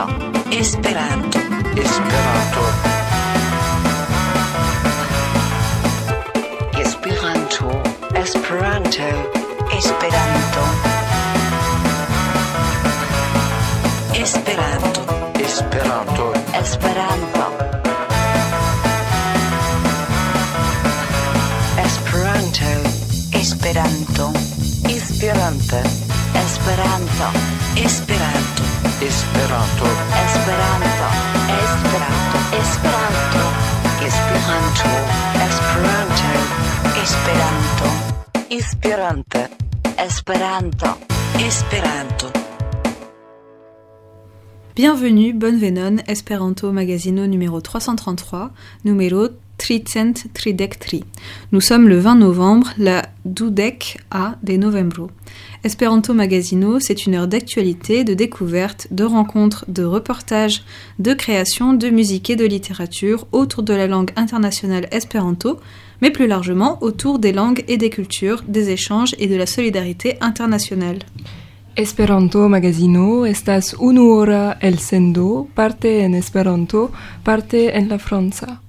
Esperanto. Esperanto. Esperanto. Esperanto. Esperanto. Esperanto. Esperanto. Esperanto. Esperanto. Esperanto. Esperanto. Esperanto. Esperanto. Esperanto. Esperanto. Esperanto. Esperanto. Esperanto. Esperanto. Esperanto. Esperanto. Esperanto. Esperanto. Bienvenue, bonne venon, Esperanto Magazino numéro 333, numéro Tricent Tridectri. Nous sommes le 20 novembre, la Dudek A de Novembro. Esperanto Magazino, c'est une heure d'actualité, de découverte, de rencontres, de reportages, de création, de musique et de littérature autour de la langue internationale Esperanto, mais plus largement autour des langues et des cultures, des échanges et de la solidarité internationale. Esperanto Magazino estas unuora elsendo, parte en Esperanto, parte en la franca.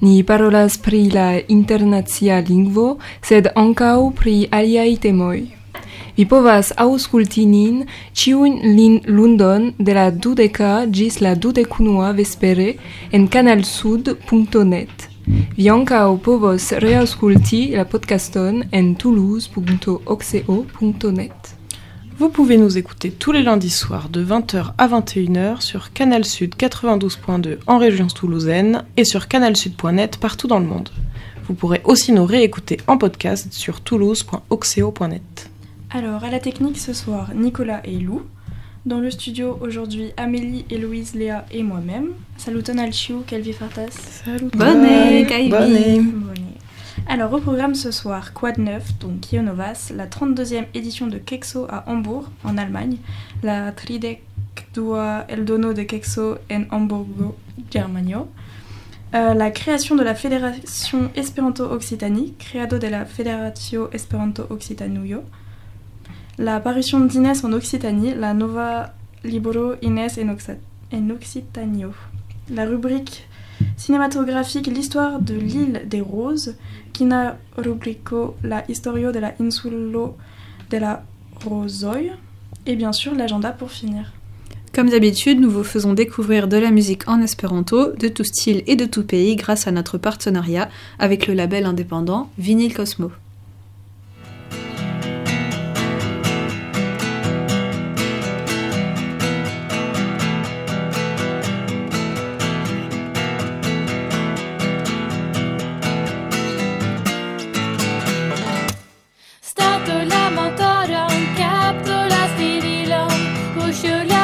Ni parolas pri la internacia lingvo, sed ankaŭ pri aliaj temoj. Vi povas aŭskulti nin ĉiun lin lundon de la dudeka ĝis la dudekunua vespere en kanalsud.net. Vi ankaŭ povos reaŭskulti la podcaston en toulouse.oxeo.net. Vous pouvez nous écouter tous les lundis soirs de 20h à 21h sur Canal Sud 92.2 en région toulousaine et sur canalsud.net partout dans le monde. Vous pourrez aussi nous réécouter en podcast sur toulouse.oxeo.net. Alors, à la technique ce soir, Nicolas et Lou. Dans le studio aujourd'hui, Amélie, Héloïse, Léa et moi-même. Saluton al Kelvi Fartas. Salut Bonne. Bonne. Alors, au programme ce soir, Quad 9, donc Kionovas, la 32e édition de Kexo à Hambourg, en Allemagne, la Tridec Dua Eldono de Kexo en Hamburgo, Germanio, Euh, la création de la Fédération Esperanto Occitanie, Creado de la Federatio Esperanto Occitanuyo, la parution d'Inès en Occitanie, la Nova Libro Inès en Occitanio, la rubrique cinématographique L'histoire de l'île des Roses, Kina Rubrico La Historio de la Insulo de la Rosoi, et bien sûr l'agenda pour finir. Comme d'habitude, nous vous faisons découvrir de la musique en espéranto, de tout style et de tout pays grâce à notre partenariat avec le label indépendant Vinyl Cosmo. koşuyorlar.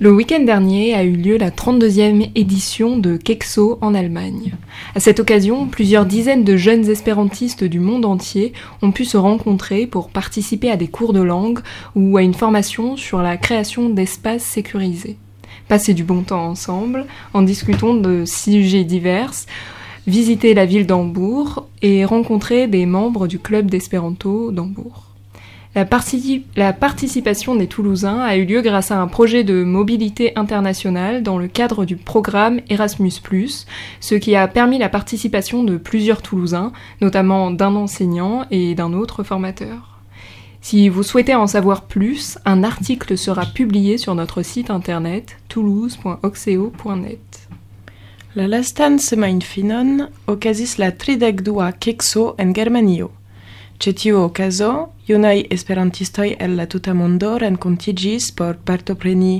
Le week-end dernier a eu lieu la 32e édition de Kexo en Allemagne. À cette occasion, plusieurs dizaines de jeunes espérantistes du monde entier ont pu se rencontrer pour participer à des cours de langue ou à une formation sur la création d'espaces sécurisés. Passer du bon temps ensemble en discutant de sujets divers, visiter la ville d'Hambourg et rencontrer des membres du club d'espéranto d'Hambourg. La, partici- la participation des Toulousains a eu lieu grâce à un projet de mobilité internationale dans le cadre du programme Erasmus, ce qui a permis la participation de plusieurs Toulousains, notamment d'un enseignant et d'un autre formateur. Si vous souhaitez en savoir plus, un article sera publié sur notre site internet toulouse.oxeo.net. La lastan semajnfinon okazis la tridek dua kekso en Germanio. Ĉe tiu okazo, Junaj esperantistoj el la tuta mondo renkontiĝis por partopreni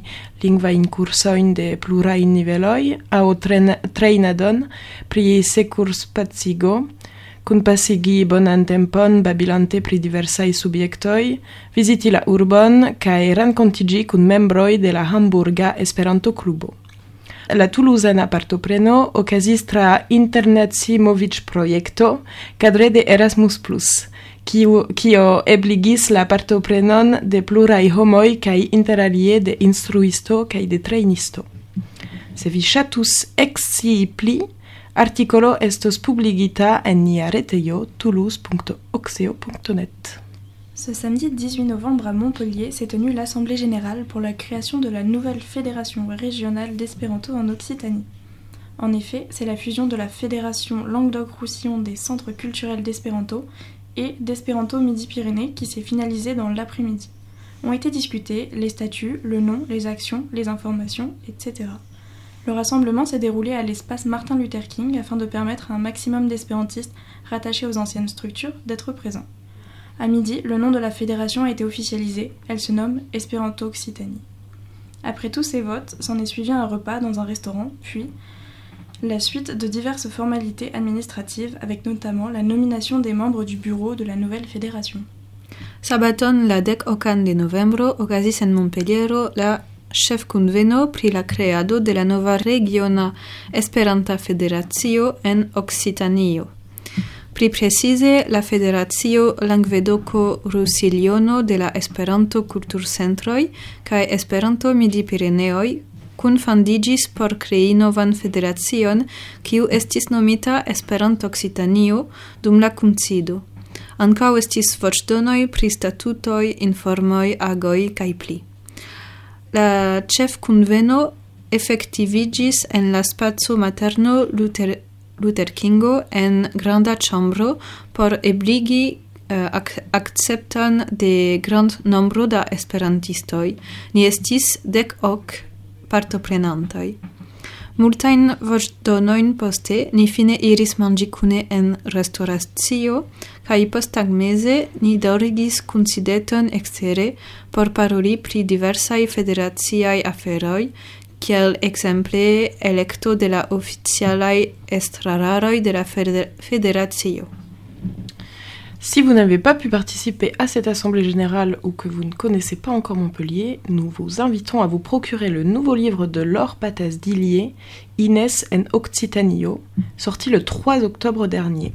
lingvajn kursojn de pluraj niveloj aŭ trejnadon pri sekurspacigo, kunpasigi bonan tempon babilante pri diversaj subjektoj, viziti la urbon kaj renkontiĝi kun membroj de la Hamburga Esperanto-klubo. La Toulousana partopreno okazis tra Internet Simovic projekto kadre de Erasmus+. Kiu, kio ebligis la partoprenon de pluraj homoj kaj interalie de instruisto kaj de trejnisto. Se vi estos publigita en nia toulouse.oxeo.net. Ce samedi 18 novembre à Montpellier s'est tenue l'Assemblée générale pour la création de la nouvelle Fédération régionale d'espéranto en Occitanie. En effet, c'est la fusion de la Fédération Languedoc-Roussillon des centres culturels d'espéranto et d'espéranto Midi-Pyrénées qui s'est finalisée dans l'après-midi. Ont été discutés les statuts, le nom, les actions, les informations, etc. Le rassemblement s'est déroulé à l'espace Martin Luther King afin de permettre à un maximum d'espérantistes rattachés aux anciennes structures d'être présents. À midi, le nom de la fédération a été officialisé. Elle se nomme Espéranto Occitanie. Après tous ces votes, s'en est suivi un repas dans un restaurant, puis la suite de diverses formalités administratives, avec notamment la nomination des membres du bureau de la nouvelle fédération. Sabaton la dek okan de novembro okazis en Montpelliero la ĉefkunveno pri la kreado de la nova regiona Esperanta Federacio en Okcitanio. Pli precize, la Federacio Langvedoco-Rusiliono de la Esperanto Kulturcentroj kaj Esperanto Midi-Pireneoj kunfandigis por krei novan federacion, kiu estis nomita Esperanto Occitanio dum la kuncido. Ankaŭ estis voĉdonoj pri statutoj, informoj, agoj kaj pli. La ĉefkunveno efektivigis en la spaco materno Luther, Luther Kingo en granda ĉambro por ebligi eh, ac acceptan de grand nombro da esperantistoj. Ni estis dec hoc partoprenantoj. Multajn voĉdonojn poste ni fine iris manĝi kune en restoracio kaj posttagmeze ni daŭrigis kunsideton ekstere por paroli pri diversaj federaciaj aferoj, kiel ekzemple elekto de la oficialaj estrararoj de la feder federacio. Si vous n'avez pas pu participer à cette assemblée générale ou que vous ne connaissez pas encore Montpellier, nous vous invitons à vous procurer le nouveau livre de Laure Pataz d'Illier, Inès en Occitanio, sorti le 3 octobre dernier.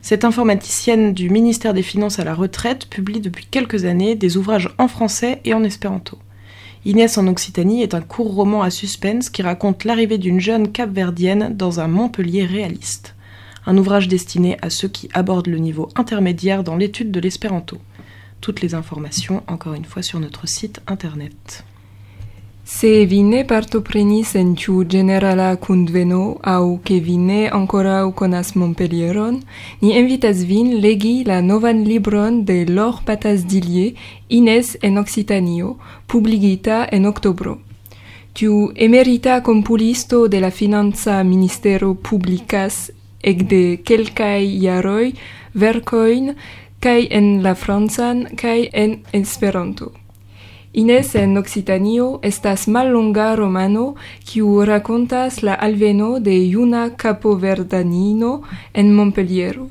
Cette informaticienne du ministère des Finances à la retraite publie depuis quelques années des ouvrages en français et en espéranto. Inès en Occitanie est un court roman à suspense qui raconte l'arrivée d'une jeune capverdienne dans un Montpellier réaliste un ouvrage destiné à ceux qui abordent le niveau intermédiaire dans l'étude de l'espéranto. Toutes les informations, encore une fois, sur notre site internet. Se vi ne partoprenis en tiu generala kunveno aŭ ke vi ankoraŭ konas Montpellieron, ni invitas vin legi la novan libron de Laure Patas Dillier, Inès en Occitanio, publigita en oktobro. Tiu emerita compulisto de la Finanza Ministero publicas ekde kelkaj jaroj verkojn kaj en la francan kaj en Esperanto. Ines en Occitanio estas mallonga romano kiu rakontas la alveno de juna capoverdanino en Montpelliero.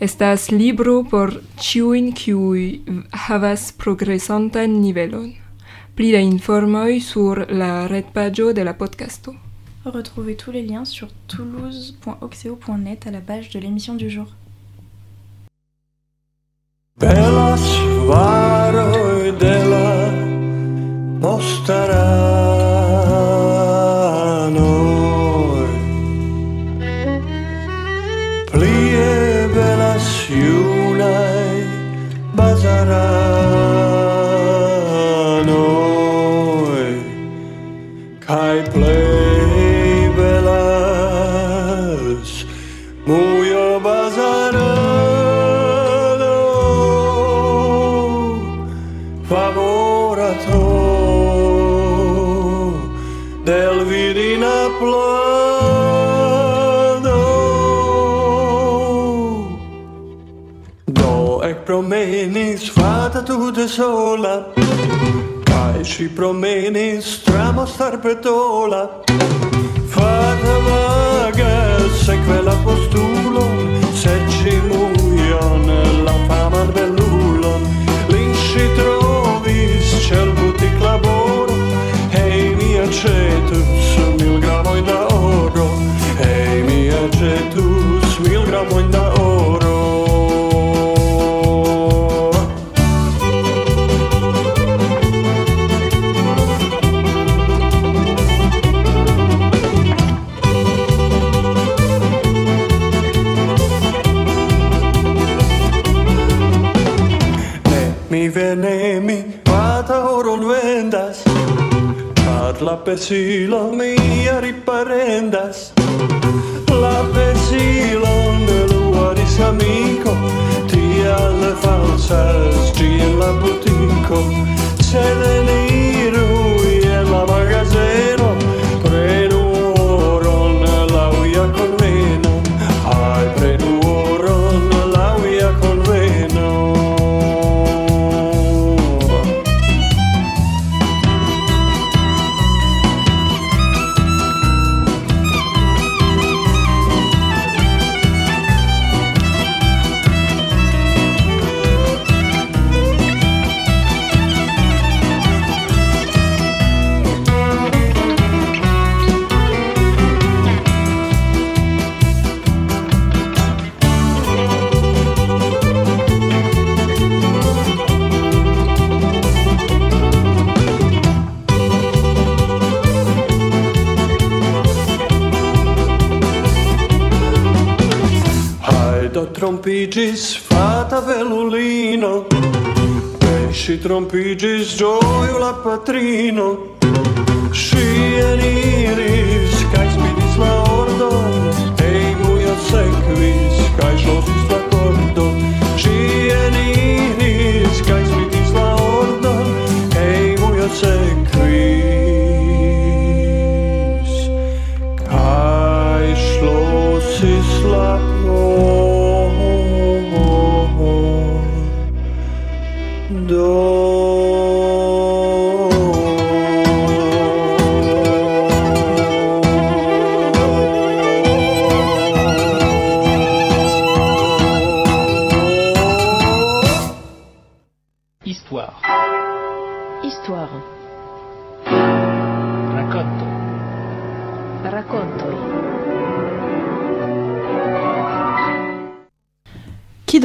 Estas libro por ciuin kiui havas progresantan nivelon. Pli da informoi sur la retpaĝo de la podcasto. Retrouvez tous les liens sur toulouse.oxeo.net à la page de l'émission du jour. sola, kaj si promeni, stramo starpetola. Trompigis fata velulino. Pesci trompigis gioio la patrino. Si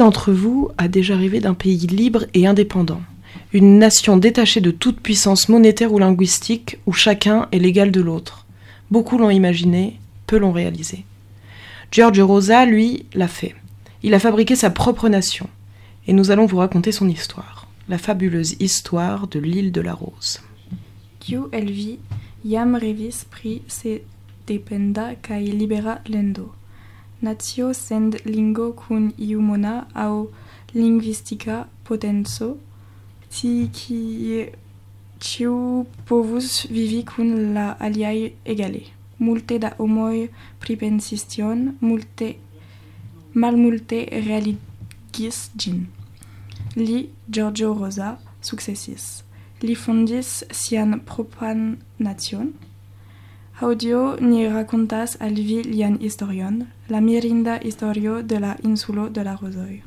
d'entre vous a déjà rêvé d'un pays libre et indépendant Une nation détachée de toute puissance monétaire ou linguistique où chacun est l'égal de l'autre. Beaucoup l'ont imaginé, peu l'ont réalisé. Giorgio Rosa, lui, l'a fait. Il a fabriqué sa propre nation. Et nous allons vous raconter son histoire. La fabuleuse histoire de l'île de la Rose. Revis pri se dependa libera lendo. natio send lingo cun iu mona au linguistica potenzo, ti qui ciu povus vivi cun la aliai egale. Multe da homoi pripensis tion, multe malmulte realigis gin. Li, Giorgio Rosa, successis. Li fondis sian propran nation, Audio ni racontas al historion, la mirinda historio de la insulo de la Rozoj.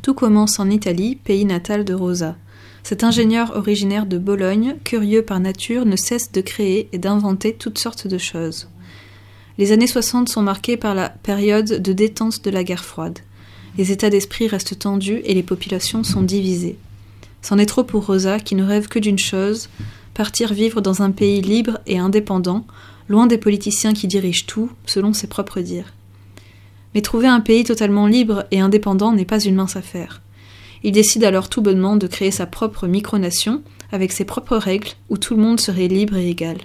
Tout commence en Italie, pays natal de Rosa. Cet ingénieur originaire de Bologne, curieux par nature, ne cesse de créer et d'inventer toutes sortes de choses. Les années 60 sont marquées par la période de détente de la guerre froide. Les états d'esprit restent tendus et les populations sont divisées. C'en est trop pour Rosa qui ne rêve que d'une chose partir vivre dans un pays libre et indépendant, loin des politiciens qui dirigent tout, selon ses propres dires. Mais trouver un pays totalement libre et indépendant n'est pas une mince affaire. Il décide alors tout bonnement de créer sa propre micronation, avec ses propres règles, où tout le monde serait libre et égal.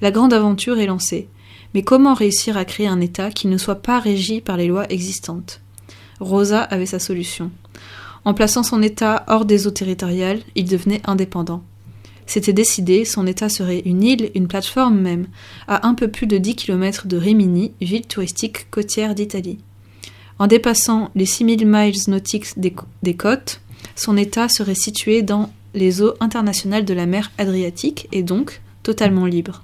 La grande aventure est lancée. Mais comment réussir à créer un État qui ne soit pas régi par les lois existantes? Rosa avait sa solution. En plaçant son État hors des eaux territoriales, il devenait indépendant. C'était décidé, son État serait une île, une plateforme même, à un peu plus de 10 km de Rimini, ville touristique côtière d'Italie. En dépassant les 6000 miles nautiques des, côtes, son État serait situé dans les eaux internationales de la mer Adriatique et donc totalement libre.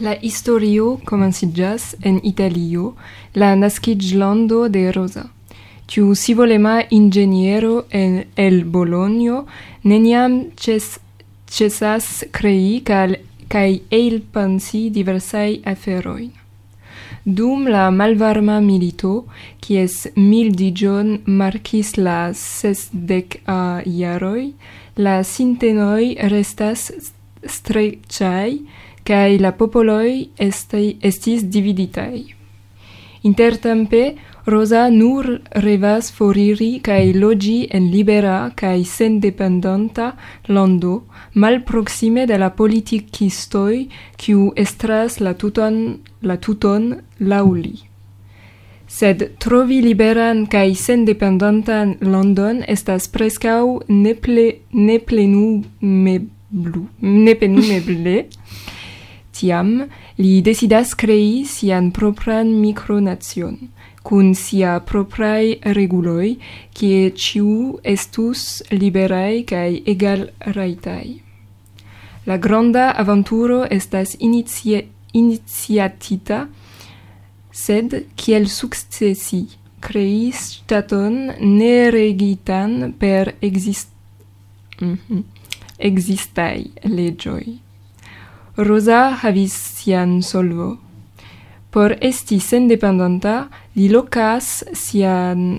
La historio komenciĝas en Italio, la naskiĝlando de Rosa. Tiu scivolema inĝeniero en el Bologno neniam cesas crei cal cae eil pensi diversai aferoin. Dum la malvarma milito, quies mil digion marcis la sesdec a iaroi, la sintenoi restas strecciai, cae la popoloi esti, estis dividitai. Intertempe, Rosa nur revas foriri kaj loĝi en libera kaj sendependanta lando, malproksime de la politikistoj, kiu estras la tuton, la tuton laŭ li. Sed trovi liberan kaj sendependantan landon estas preskaŭ neple, neplenumeblu, nepenumeble. Tiam li decidas krei sian propran micronation cun sia proprae reguloi, cie ciu estus liberae cae egal raitai. La granda avanturo estas initie, iniziatita, sed kiel successi creis staton ne regitan per exist mm -hmm. existai legioi. Rosa havis sian solvo. Por esti sendependanta, li locas sian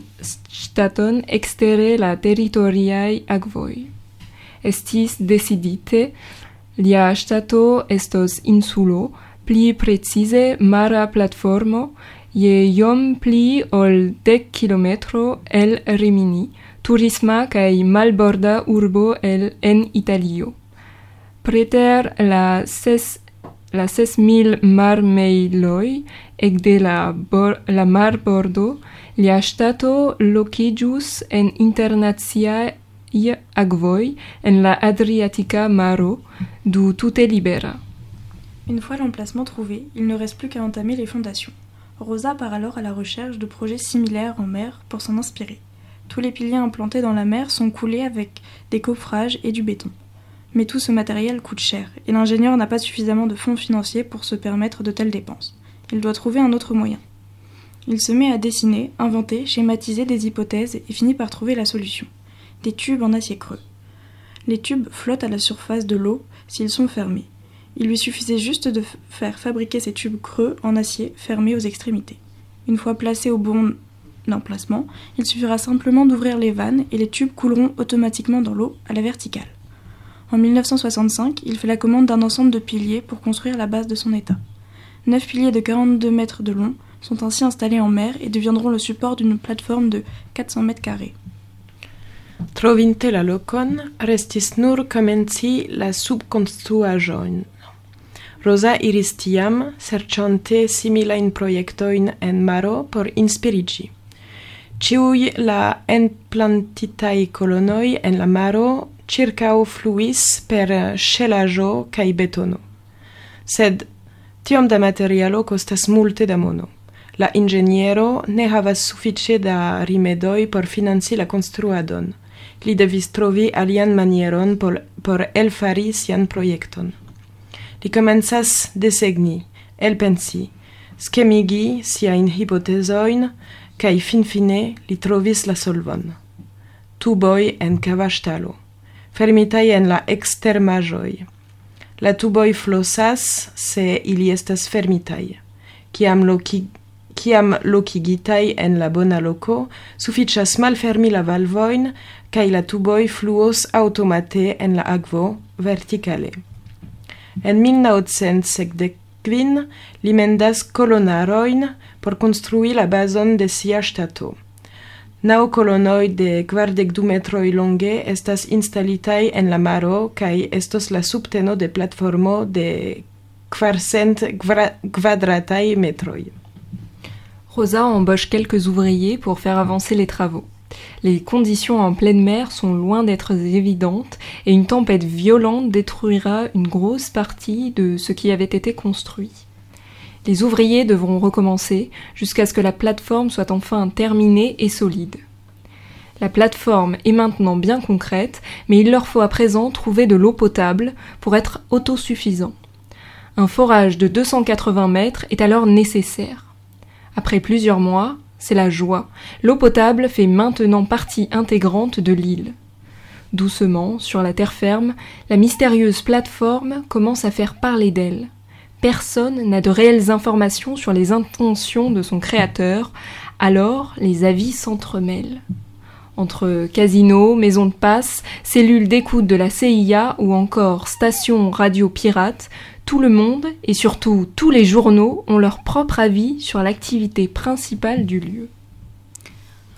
staton extere la territoriae agvoi. Estis decidite, lia stato estos insulo, pli precize mara platformo, je iom pli ol dec kilometro el Rimini, turisma cae malborda urbo el en Italio. Preter la ses la ses mil marmeiloi ec de la, la mar bordo, lia locijus en internaziai agvoi en la Adriatica maro, du tute libera. Une fois l'emplacement trouvé, il ne reste plus qu'à entamer les fondations. Rosa part alors à la recherche de projets similaires en mer pour s'en inspirer. Tous les piliers implantés dans la mer sont coulés avec des coffrages et du béton. Mais tout ce matériel coûte cher, et l'ingénieur n'a pas suffisamment de fonds financiers pour se permettre de telles dépenses. Il doit trouver un autre moyen. Il se met à dessiner, inventer, schématiser des hypothèses et finit par trouver la solution. Des tubes en acier creux. Les tubes flottent à la surface de l'eau s'ils sont fermés. Il lui suffisait juste de faire fabriquer ces tubes creux en acier fermés aux extrémités. Une fois placés au bon emplacement, il suffira simplement d'ouvrir les vannes et les tubes couleront automatiquement dans l'eau à la verticale. En 1965, il fait la commande d'un ensemble de piliers pour construire la base de son État. Neuf piliers de 42 mètres de long sont ainsi installés en mer et deviendront le support d'une plateforme de 400 mètres carrés. Trovinte la lokon, restis nur komenci la subkonstruaĵojn. Rosa iris tiam, serĉante similajn projektojn en maro por inspiriĝi. Ĉiuj la enplantitaj kolonoj en la maro circao fluis per scelajo cae betono. Sed tiom da materialo costas multe da mono. La ingeniero ne havas suffice da rimedoi por financi la construadon. Li devis trovi alian manieron por, por elfari sian proiecton. Li comenzas desegni, elpensi, skemigi siain hipotesoin, cae finfine li trovis la solvon. Tuboi en cavaștalo fermitai en la extermajoi. La tuboi flosas, se ili estas fermitaj. Kiam, loki, kiam lokigitaj en la bona loco, suficias malfermi la valvoin, kai la tuboi fluos automate en la akvo verticale. En 1970 li mendas kolonarojn por konstrui la bazon de sia ŝtato. Naŭ kolonoj de kvardek du metroj longe estas instalitaj en la maro kaj estos la subteno de platformo de kvarcent kvadrataj metroj. Rosa embauche quelques ouvriers pour faire avancer les travaux. Les conditions en pleine mer sont loin d'être évidentes et une tempête violente détruira une grosse partie de ce qui avait été construit. Les ouvriers devront recommencer jusqu'à ce que la plateforme soit enfin terminée et solide. La plateforme est maintenant bien concrète, mais il leur faut à présent trouver de l'eau potable pour être autosuffisant. Un forage de 280 mètres est alors nécessaire. Après plusieurs mois, c'est la joie. L'eau potable fait maintenant partie intégrante de l'île. Doucement, sur la terre ferme, la mystérieuse plateforme commence à faire parler d'elle. Personne n'a de réelles informations sur les intentions de son créateur, alors les avis s'entremêlent. Entre casinos, maisons de passe, cellules d'écoute de la CIA ou encore stations radio pirates, tout le monde et surtout tous les journaux ont leur propre avis sur l'activité principale du lieu.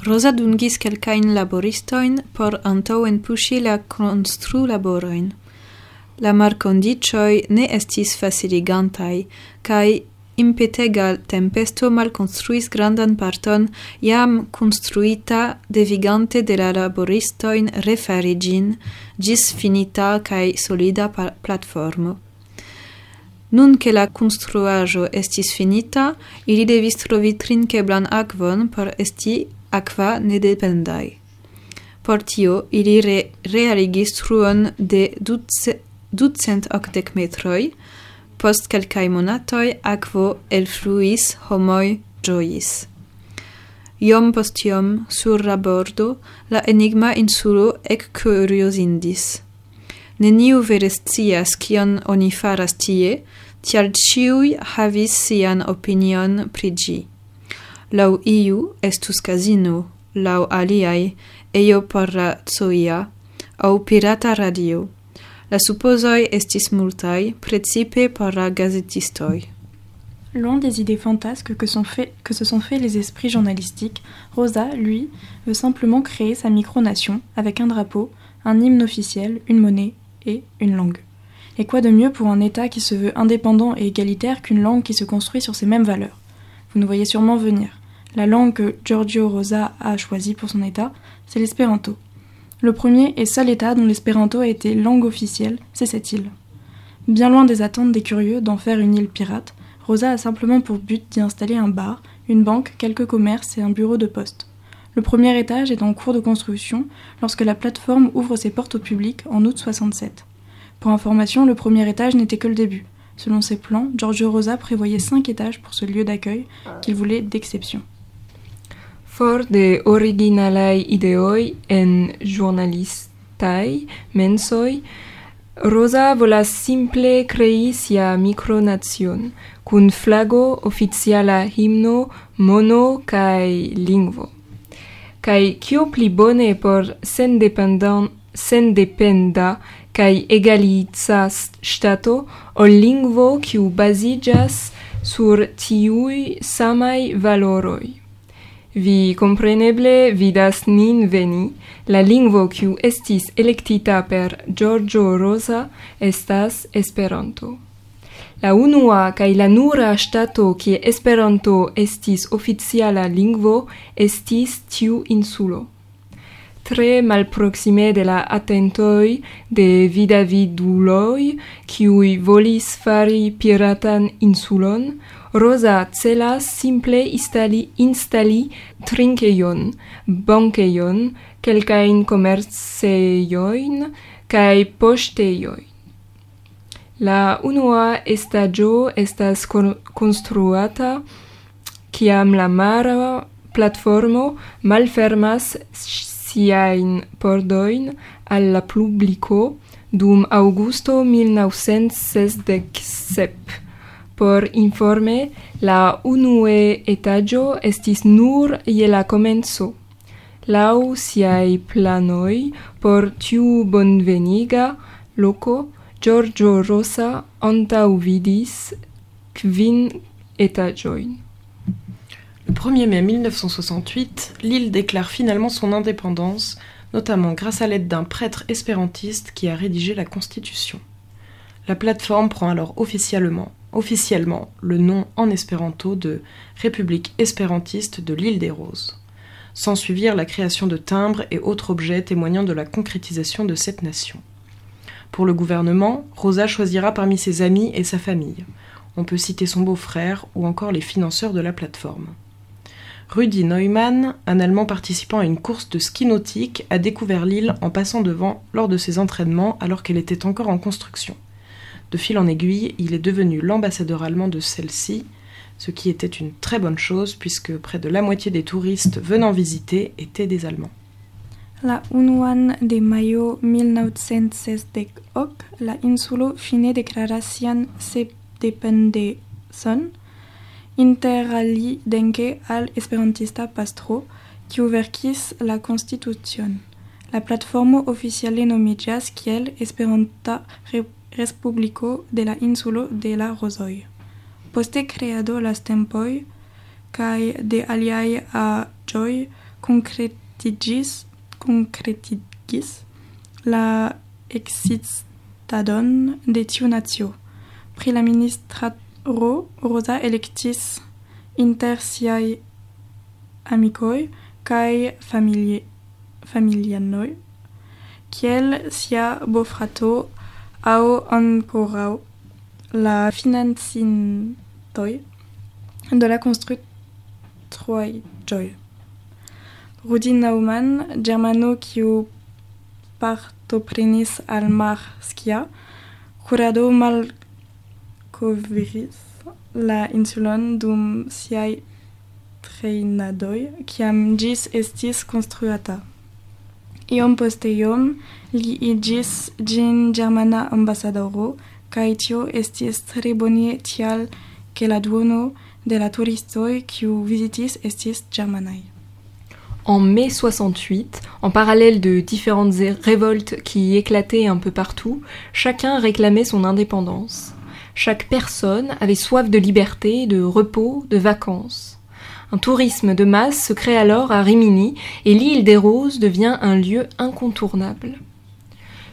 Rosa dungis kelkajn laboristojn por. la marcondicioi ne estis faciligantai, cae impetega tempesto malconstruis grandan parton iam construita devigante de la laboristoin referigin gis finita cae solida platformo. Nun che la construajo estis finita, ili devis trovi trinkeblan akvon por esti aqua nedependai. Por tio, ili re realigis truon de duce ducent octec metroi, post kelkaj aquo el elfluis, homoi ĝojis. Iom post iom, sur la bordo, la enigma insulo ekkuriozindis. Neniu vere scias kion oni faras tie, tial ciui havis sian opinion pri ĝi. Laŭ iu estus casino, lau aliai, eio por la zoia, au pirata radio. La supposoi estis multai, precipe por la. Loin des idées fantasques que se sont fait les esprits journalistiques, Rosa, lui, veut simplement créer sa micronation avec un drapeau, un hymne officiel, une monnaie et une langue. Et quoi de mieux pour un État qui se veut indépendant et égalitaire qu'une langue qui se construit sur ces mêmes valeurs? Vous nous voyez sûrement venir. La langue que Giorgio Rosa a choisie pour son État, c'est l'espéranto. Le premier et seul État dont l'espéranto a été langue officielle, c'est cette île. Bien loin des attentes des curieux d'en faire une île pirate, Rosa a simplement pour but d'y installer un bar, une banque, quelques commerces et un bureau de poste. Le premier étage est en cours de construction lorsque la plateforme ouvre ses portes au public en août 67. Pour information, le premier étage n'était que le début. Selon ses plans, Giorgio Rosa prévoyait cinq étages pour ce lieu d'accueil qu'il voulait d'exception. For de originalai ideoi en journalistai mensoi, Rosa volas simple crei sia micronazion, cun flago, oficiala himno, mono cae lingvo. Cae cio pli bone por sendependa cae egalitza stato ol lingvo kiu basigas sur tiui samai valoroi. Vi compreneble vidas nin veni, la lingvo kiu estis elektita per Giorgio Rosa estas Esperanto. La unua kaj la nura ŝtato kie Esperanto estis oficiala lingvo estis tiu insulo. Tre malproksime de la atentoj de vidaviduloj kiuj volis fari piratan insulon – Rosa celas simple instali, instali trinkejon, bankejon, kelkajn komercejojn kaj poŝtejojn. La unua estaĝo estas konstruata kiam la mara platformo malfermas siajn pordojn al la publiko dum aŭgusto 1967. Por informe, la unue etaĝo estis nur je la komenco. Laŭ siaj planoj por tiu bonveniga loko, Giorgio Rosa antaŭvidis kvin etaĝojn. Le 1er mai 1968, l'île déclare finalement son indépendance, notamment grâce à l'aide d'un prêtre espérantiste qui a rédigé la Constitution. La plateforme prend alors officiellement, officiellement le nom en espéranto de République espérantiste de l'île des Roses. S'ensuivirent la création de timbres et autres objets témoignant de la concrétisation de cette nation. Pour le gouvernement, Rosa choisira parmi ses amis et sa famille. On peut citer son beau-frère ou encore les financeurs de la plateforme. Rudi Neumann, un Allemand participant à une course de ski nautique, a découvert l'île en passant devant lors de ses entraînements alors qu'elle était encore en construction. De fil en aiguille, il est devenu l'ambassadeur allemand de celle-ci, ce qui était une très bonne chose puisque près de la moitié des touristes venant visiter étaient des Allemands. La unuan de majo 1968 la insulo fine deklaras sian sendependecon interalie al esperantista pastro, kiu verkis la konstitucion. La platformo oficiale nomiĝas kiel Esperanta Respubliko de la insulo de la Rozoj. Poste kreado la tempoj kaj de aliaj aĵoj konkretiĝis konkretigis la existadon de tiu nacio. Pri la Rosa electis inter siaj amikoj kaj familianoj, kiel sia bofrato aŭ ankoraŭ la financintoj de la konstruaĵoj. Rudi Naumann, germano kiu partoprenis al Marskia, kurado malkovris la insulon dum siaj trejnadoj, kiam ĝis estis konstruata. Li estis tial de la vizitis estis. En mai 68, en parallèle de différentes révoltes qui éclataient un peu partout, chacun réclamait son indépendance. Chaque personne avait soif de liberté, de repos, de vacances. Un tourisme de masse se crée alors à Rimini et l'île des Roses devient un lieu incontournable.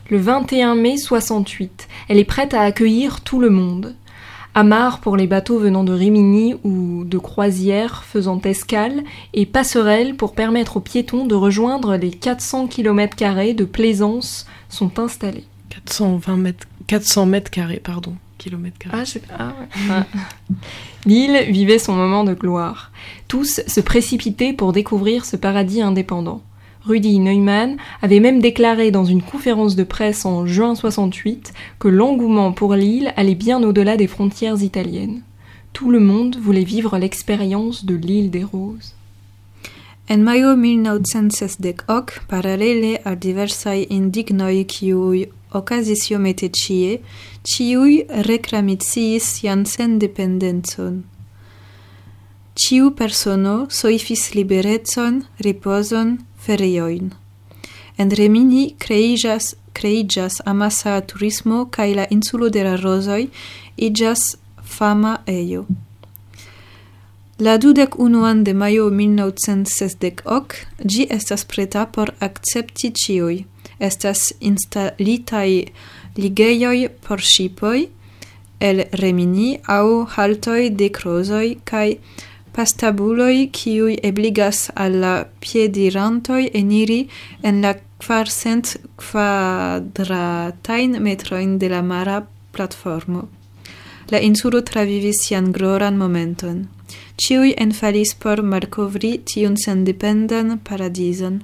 Le 21 mai 68, elle est prête à accueillir tout le monde. Amarre pour les bateaux venant de Rimini ou de croisières faisant escale et passerelles pour permettre aux piétons de rejoindre les 400 km de plaisance sont installés. 420 mètres, 400 mètres carrés, pardon, Ah, ah ouais. L'île vivait son moment de gloire. Tous se précipitaient pour découvrir ce paradis indépendant. Rudi Neumann avait même déclaré dans une conférence de presse en juin 68 que l'engouement pour l'île allait bien au-delà des frontières italiennes. Tout le monde voulait vivre l'expérience de l'île des roses. En majo 1968, paralele al diversaj indignoj kiuj okazis iomete cie, ciui reclamiziis sian sendependenzon. Ciu persono soifis liberetson, riposon, ferioin. En Remini creigas, creigas amasa turismo cae la insulo de la Rosoi igas fama eio. La dudek unuan de maio 1968 gi estas preta por accepti ciui estas instalitaj ligejoj por ŝipoj el remini aŭ haltoj de krozoj kaj pastabuloj kiuj ebligas al la piedirantoj eniri en la kvarcent kvadratajn metrojn de la mara platformo. La insulo travivis sian gloran momenton. Ĉiuj enfalis por malkovri tiun sendependan paradizon.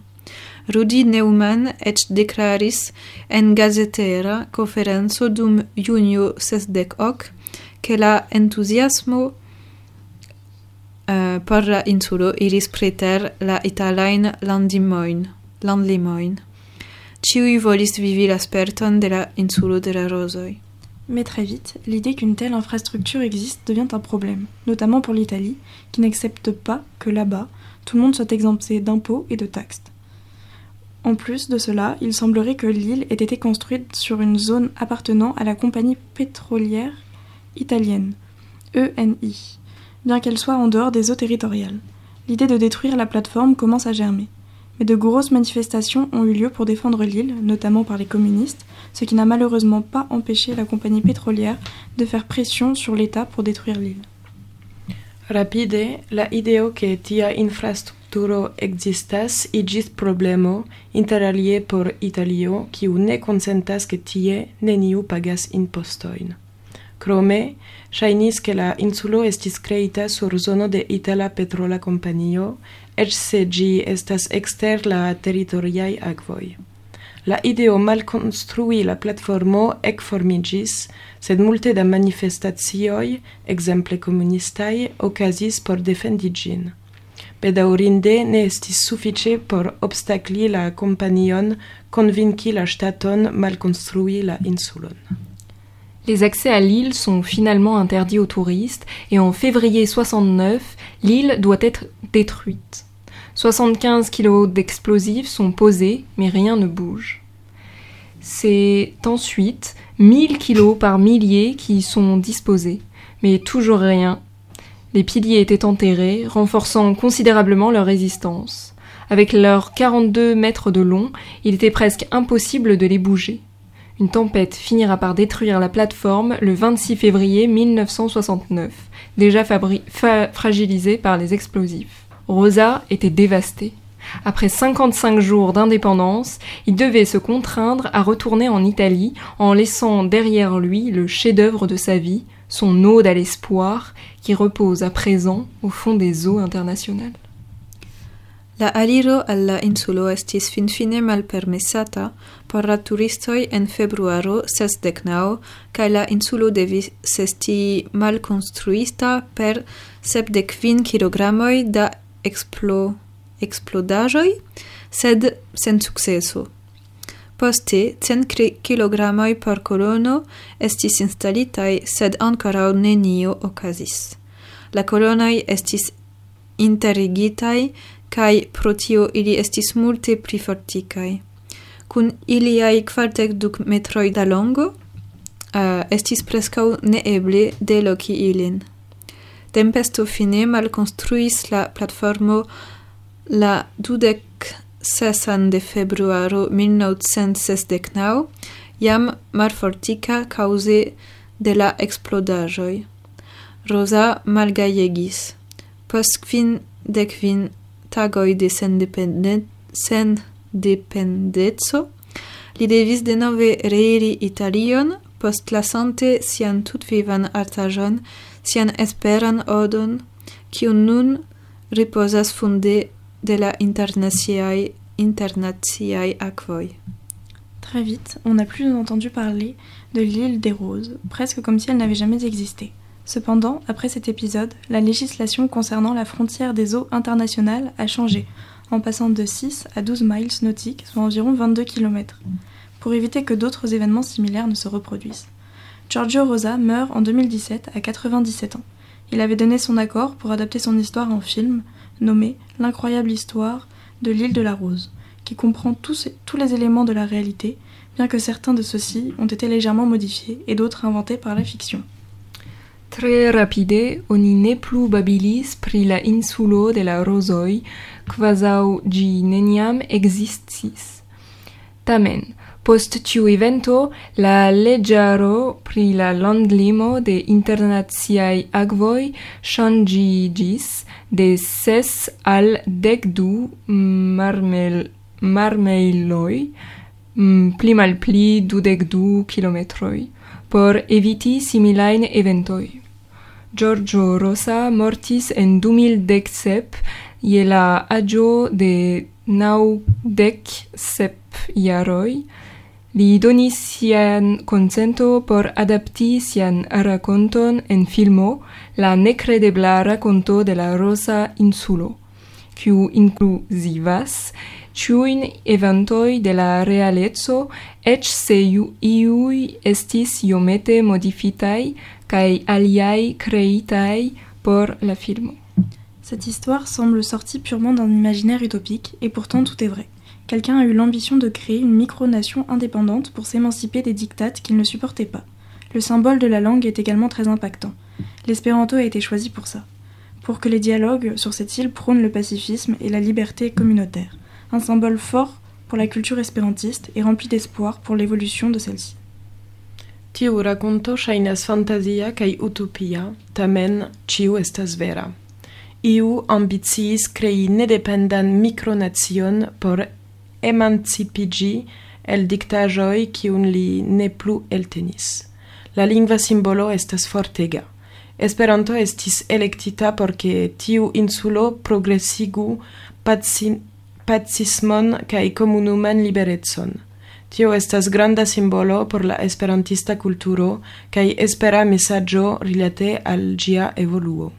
Rudi Neumann et declaris en gazetera conferenzo dum junio sesdec hoc che la entusiasmo uh, la insulo iris preter la italain landimoin, landlimoin. Ciui volis vivi la sperton de la insulo de la rosoi. Mais très vite, l'idée qu'une telle infrastructure existe devient un problème, notamment pour l'Italie, qui n'accepte pas que là-bas, tout le monde soit exempté d'impôts et de taxes. En plus de cela, il semblerait que l'île ait été construite sur une zone appartenant à la compagnie pétrolière italienne, ENI, bien qu'elle soit en dehors des eaux territoriales. L'idée de détruire la plateforme commence à germer. Mais de grosses manifestations ont eu lieu pour défendre l'île, notamment par les communistes, ce qui n'a malheureusement pas empêché la compagnie pétrolière de faire pression sur l'État pour détruire l'île. Rapide, la tia strukturo existas igis problemo interalie por Italio, kiu ne konsentas ke tie neniu pagas impostojn. Krome, ŝajnis ke la insulo estis kreita sur zono de Itala Petrola Kompanio, eĉ se ĝi estas ekster la teritoriaj akvoj. La ideo malkonstrui la platformo ekformiĝis, sed multe da manifestacioj, exemple komunistaj, okazis por defendi ĝin. Ne estis por la la ŝtaton malkonstrui la insulon. Les accès à l'île sont finalement interdits aux touristes et en février 69, l'île doit être détruite. 75 kilos d'explosifs sont posés, mais rien ne bouge. C'est ensuite 1000 kilos par milliers qui sont disposés, mais toujours rien. Les piliers étaient enterrés, renforçant considérablement leur résistance. Avec leurs 42 mètres de long, il était presque impossible de les bouger. Une tempête finira par détruire la plateforme le 26 février 1969, déjà fragilisée par les explosifs. Rosa était dévasté. Après 55 jours d'indépendance, il devait se contraindre à retourner en Italie en laissant derrière lui le chef-d'œuvre de sa vie, son ode à qui repose à présent au fond des eaux internationales. La aliro al la insulo estis finfine malpermesata por la turistoj en februaro 69 kaj la insulo devis esti malkonstruita per 75 kilogramoj da explo, explodaĵoj, sed sen sukceso. Poste cent kilogramoj por kolono estis instalitaj, sed ankoraŭ nenio okazis. La kolonoj estis interigitaj kaj pro tio ili estis multe pli fortikaj. Kun iliaj kvardek du metroj da longo uh, estis preskaŭ neeble deloki ilin. Tempesto fine malkonstruis la platformo la dudek sesan de februaro 1969 jam malfortika cause de la explodajoj. Rosa malgajegis. Post kvin de kvin tagoj de sendependet, sendependeco, li devis denove reiri Italion, post lasante sian tutvivan artaĵon, sian esperan odon, kiu nun ripozas funde de la. Très vite, on n'a plus entendu parler de l'île des Roses, presque comme si elle n'avait jamais existé. Cependant, après cet épisode, la législation concernant la frontière des eaux internationales a changé, en passant de 6 à 12 miles nautiques, soit environ 22 km, pour éviter que d'autres événements similaires ne se reproduisent. Giorgio Rosa meurt en 2017 à 97 ans. Il avait donné son accord pour adapter son histoire en film, nommé L'incroyable histoire de l'île de la Rose, qui comprend tous, les éléments de la réalité, bien que certains de ceux-ci ont été légèrement modifiés et d'autres inventés par la fiction. Tre rapide oni ne plu babilis pri la insulo de la rozoj, quasau gi neniam existis. Tamen, post tiu evento, la leĝaro pri la landlimo de internaciaj akvoj ŝanĝiĝis de ses al decdu marmel, marmeiloi, mm, pli mal pli dudec du kilometroi, por eviti similain eventoi. Giorgio Rosa mortis en 2017 je la agio de naudec sep jaroi, Li donis sian por adapti sian rakonton en filmo La nekredebla rakonto de la Rosa Insulo, kiu inkluzivas ĉiujn eventoj de la realeco, eĉ se iu- iuj estis iomete modifitaj kaj aliaj kreitaj por la filmo. Cette histoire semble sortie purement d'un imaginaire utopique, et pourtant tout est vrai. Quelqu'un a eu l'ambition de créer une micronation indépendante pour s'émanciper des dictates qu'il ne supportait pas. Le symbole de la langue est également très impactant. L'espéranto a été choisi pour ça. Pour que les dialogues sur cette île prônent le pacifisme et la liberté communautaire. Un symbole fort pour la culture espérantiste et rempli d'espoir pour l'évolution de celle-ci. Tiu rakonto ŝajnas fantazia kaj utopia, tamen estas vera. Iu ambiciis krei nedependan mikronacion por emancipigi el dictajoi kiun li ne plu eltenis. La lingva simbolo estas fortega. Esperanto estis electita por ke tiu insulo progresigu pacin pacismon kaj komunuman liberecon. Tio estas granda simbolo por la esperantista kulturo kaj espera mesaĝo rilate al ĝia evoluo.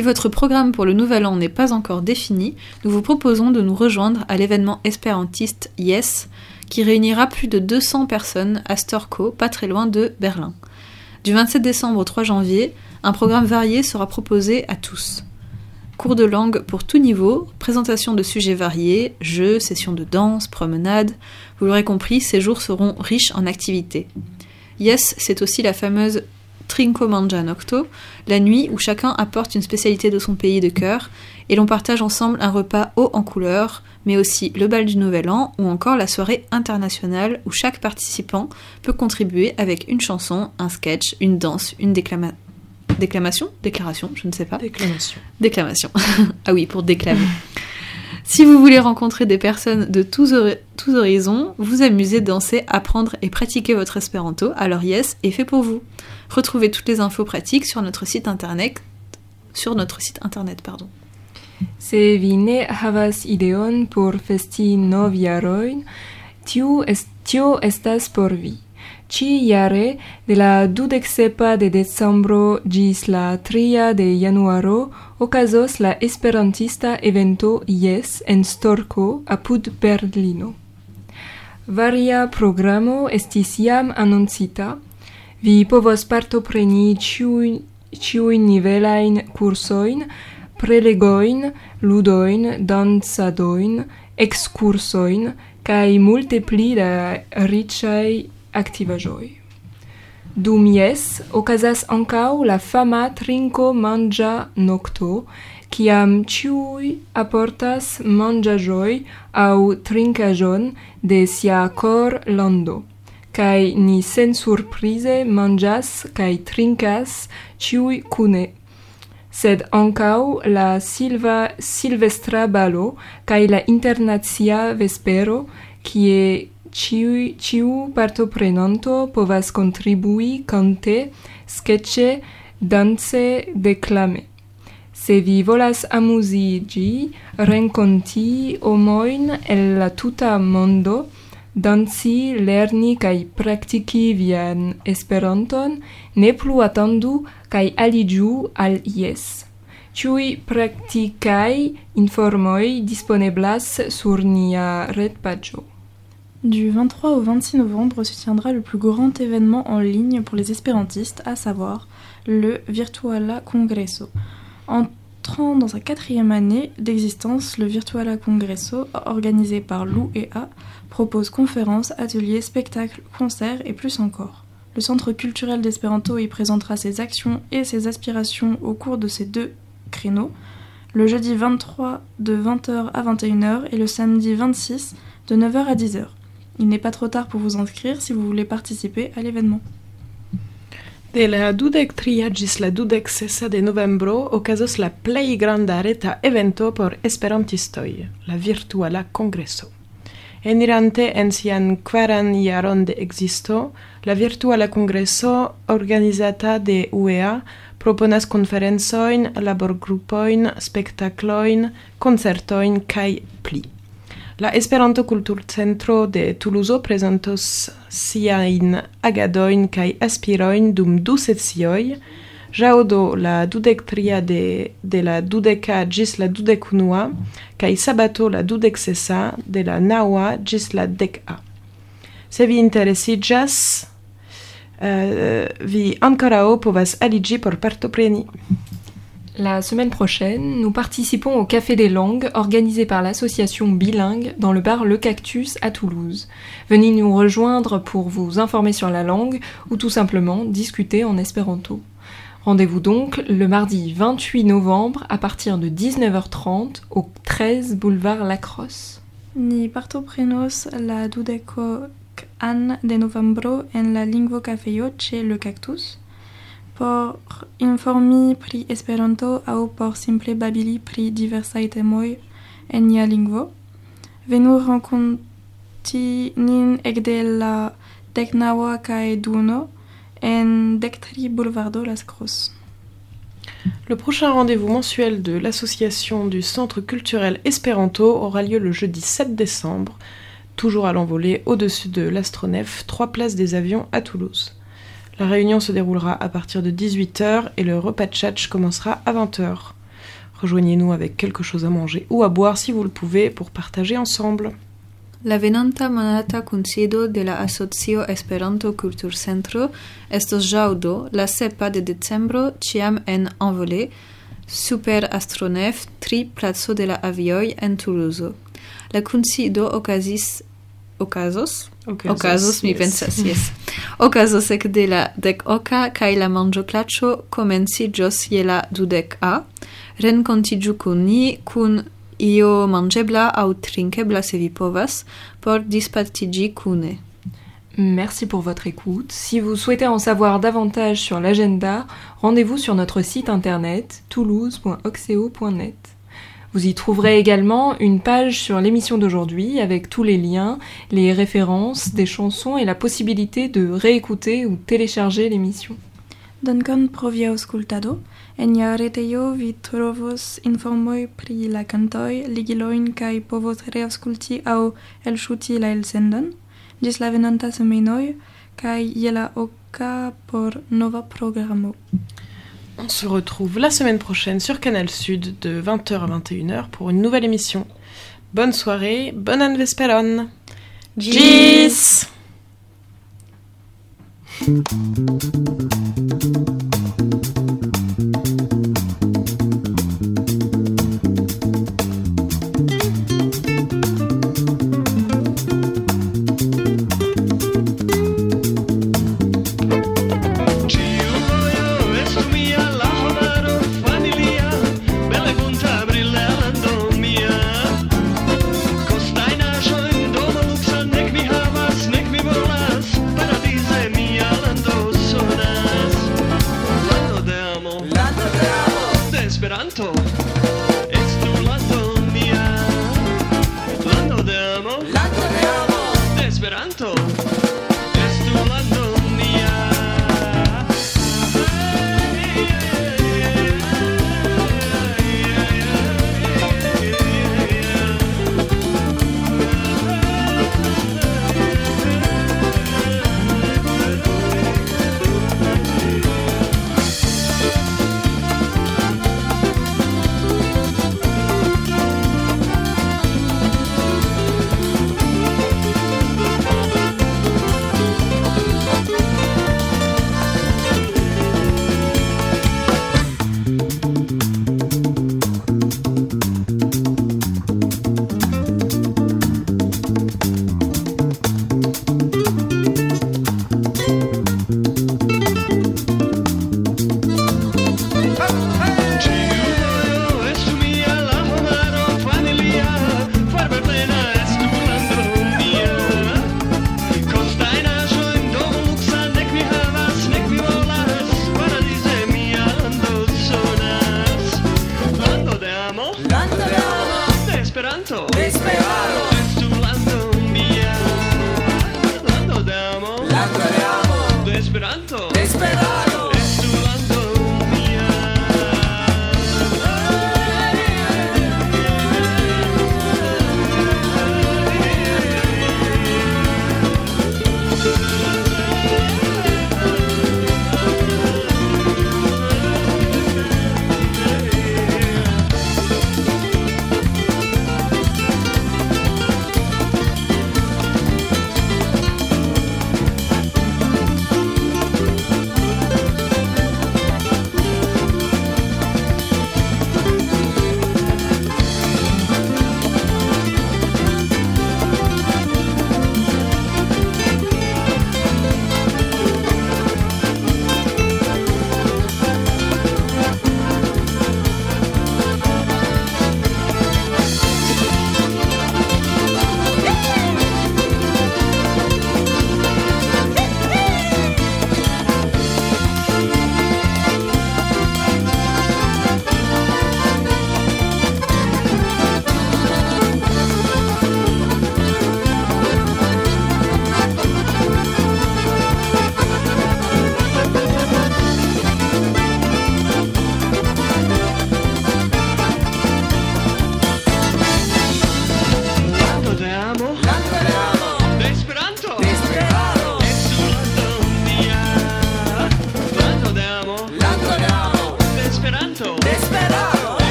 Si votre programme pour le nouvel an n'est pas encore défini, nous vous proposons de nous rejoindre à l'événement espérantiste Yes, qui réunira plus de 200 personnes à Storkow, pas très loin de Berlin. Du 27 décembre au 3 janvier, un programme varié sera proposé à tous. Cours de langue pour tout niveau, présentation de sujets variés, jeux, sessions de danse, promenades. Vous l'aurez compris, ces jours seront riches en activités. Yes, c'est aussi la fameuse Trinco Mangia Nocto, la nuit où chacun apporte une spécialité de son pays de cœur et l'on partage ensemble un repas haut en couleur, mais aussi le bal du Nouvel An ou encore la soirée internationale où chaque participant peut contribuer avec une chanson, un sketch, une danse, une déclama- déclamation, déclaration, je ne sais pas. Déclamation. Déclamation. ah oui, pour déclamer. Si vous voulez rencontrer des personnes de tous, hori- tous horizons, vous amuser, danser, apprendre et pratiquer votre espéranto, alors yes est fait pour vous. Retrouvez toutes les infos pratiques sur notre site internet, sur notre site internet, pardon. Se vi ne havas ideon por festi novjarojn, tiu tio estas por vi. Ci de la dudeksepa de decembro ĝis la tria de januaro okazos la esperantista evento Yes en Storko apud Berlino. Varia programo estis jam anoncita. Vi povos partopreni ciuin, ciuin nivelain cursoin, prelegoin, ludoin, dansadoin, excursoin, cae multe pli da ricai activajoi. Dum ies ocasas ancau la fama trinco mangia nocto, ciam ciui aportas mangiajoi au trincajon de sia cor lando kai ni sen surprize manjas kai trinkas ciui cune sed ancau la silva silvestra balo kai la internazia vespero kie ciu ciu partoprenanto povas contribui cante sketche danse declame. Se vi volas amuzigi renconti omoin el la tuta mondo danci, lerni kaj praktiki vian Esperanton, ne plu atendu kaj aliĝu al IES. Ĉiuj praktikaj informoj disponeblas sur nia retpaĝo. Du 23 au 26 novembre se tiendra le plus grand événement en ligne pour les espérantistes, à savoir le Virtuala Congresso. Entrant dans sa quatrième année d'existence, le Virtuala Congresso, organisé par l'UEA, propose conférences, ateliers, spectacles, concerts et plus encore. Le Centre culturel d'Espéranto y présentera ses actions et ses aspirations au cours de ces deux créneaux, le jeudi 23 de 20h à 21h et le samedi 26 de 9h à 10h. Il n'est pas trop tard pour vous inscrire si vous voulez participer à l'événement. De la dudek tria ĝis la dudek sesa de novembro okazos la plej granda reta evento por esperantistoj, la virtuala kongreso. Enirante en sian quaran jaron de existo, la virtuala kongreso organizata de UEA proponas conferenzoin, laborgrupoin, spektakloin, concertoin kaj pli. La Esperanto Kulturcentro de Toulouse prezentos siajn agadoin kaj aspiroin dum du sesioj, ĵaŭdo la dudek tria de, de la dudeka ĝis la dudek unua, kaj sabato la dudek sesa de la naŭa ĝis la dek-a. Se vi interesiĝas, uh, vi povas aliĝi por partopreni. La semaine prochaine, nous participons au Café des langues organisé par l'association Bilingue dans le bar Le Cactus à Toulouse. Venez nous rejoindre pour vous informer sur la langue ou tout simplement discuter en espéranto. Rendez-vous donc le mardi 28 novembre à partir de 19h30 au 13 boulevard Lacrosse. Ni partoprenos la dudeko an de novembro en la lingvo cafejo ĉe Le Cactus. Por informi pri Esperanto aŭ por simple babili pri diversaj temoj en nia lingvo, venu renkonti nin ekde la deknaŭa kaj en dektri Boulevardo Las Cruz. Le prochain rendez-vous mensuel de l'association du Centre culturel Espéranto aura lieu le jeudi 7 décembre, toujours à l'envolée au-dessus de l'astronef, 3 places des avions à Toulouse. La réunion se déroulera à partir de 18h et le repas de tchatch commencera à 20h. Rejoignez-nous avec quelque chose à manger ou à boire si vous le pouvez pour partager ensemble. La venonta monata kunsido de la Asocio Esperanto Kulturcentro estos ĵaŭdo la sepa de decembro ĉiam en Envolé, super Astronef tri placo de la avioj en Toulouse. La kunsido okazis okazos okazos, mi yes. pensas yes okazos ek de la dek oka kaj la manĝoplaĉo komenciĝos je la dudek a renkontiĝu kun ni kun Merci pour votre écoute. Si vous souhaitez en savoir davantage sur l'agenda, rendez-vous sur notre site internet toulouse.oxeo.net. Vous y trouverez également une page sur l'émission d'aujourd'hui avec tous les liens, les références, des chansons et la possibilité de réécouter ou télécharger l'émission. Dankon pro via aŭskultado. En nia retejo vi trovos informoj pri la kantoj, ligilojn kaj povos reaŭskulti aŭ elŝuti la elsendon. Ĝis la venonta semajnoj kaj je la oka por nova programo. On se retrouve la semaine prochaine sur Canal Sud de 20h à 21h pour une nouvelle émission. Bonne soirée, bonne anvesperon. Gis Thank you.